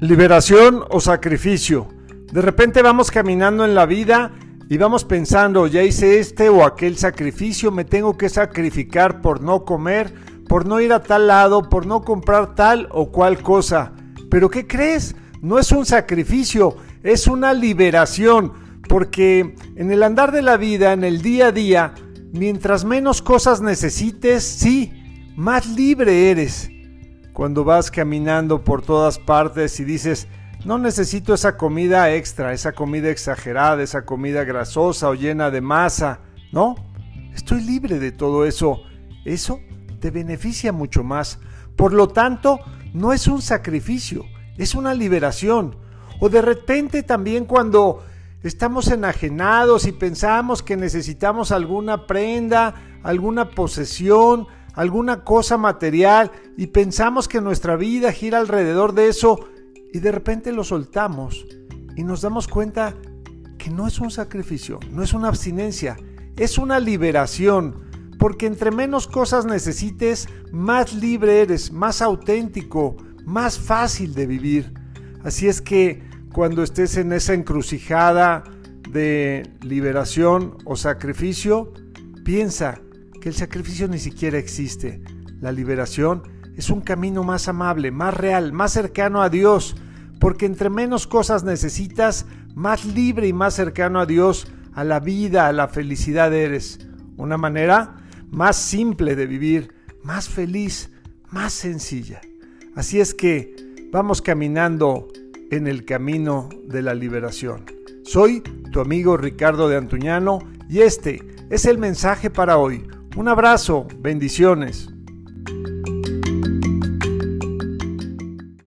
Liberación o sacrificio. De repente vamos caminando en la vida y vamos pensando, ya hice este o aquel sacrificio, me tengo que sacrificar por no comer, por no ir a tal lado, por no comprar tal o cual cosa. Pero ¿qué crees? No es un sacrificio, es una liberación, porque en el andar de la vida, en el día a día, mientras menos cosas necesites, sí, más libre eres cuando vas caminando por todas partes y dices, no necesito esa comida extra, esa comida exagerada, esa comida grasosa o llena de masa. No, estoy libre de todo eso. Eso te beneficia mucho más. Por lo tanto, no es un sacrificio, es una liberación. O de repente también cuando estamos enajenados y pensamos que necesitamos alguna prenda, alguna posesión, alguna cosa material y pensamos que nuestra vida gira alrededor de eso y de repente lo soltamos y nos damos cuenta que no es un sacrificio, no es una abstinencia, es una liberación, porque entre menos cosas necesites, más libre eres, más auténtico, más fácil de vivir. Así es que cuando estés en esa encrucijada de liberación o sacrificio, piensa, que el sacrificio ni siquiera existe. La liberación es un camino más amable, más real, más cercano a Dios, porque entre menos cosas necesitas, más libre y más cercano a Dios, a la vida, a la felicidad eres. Una manera más simple de vivir, más feliz, más sencilla. Así es que vamos caminando en el camino de la liberación. Soy tu amigo Ricardo de Antuñano y este es el mensaje para hoy un abrazo, bendiciones.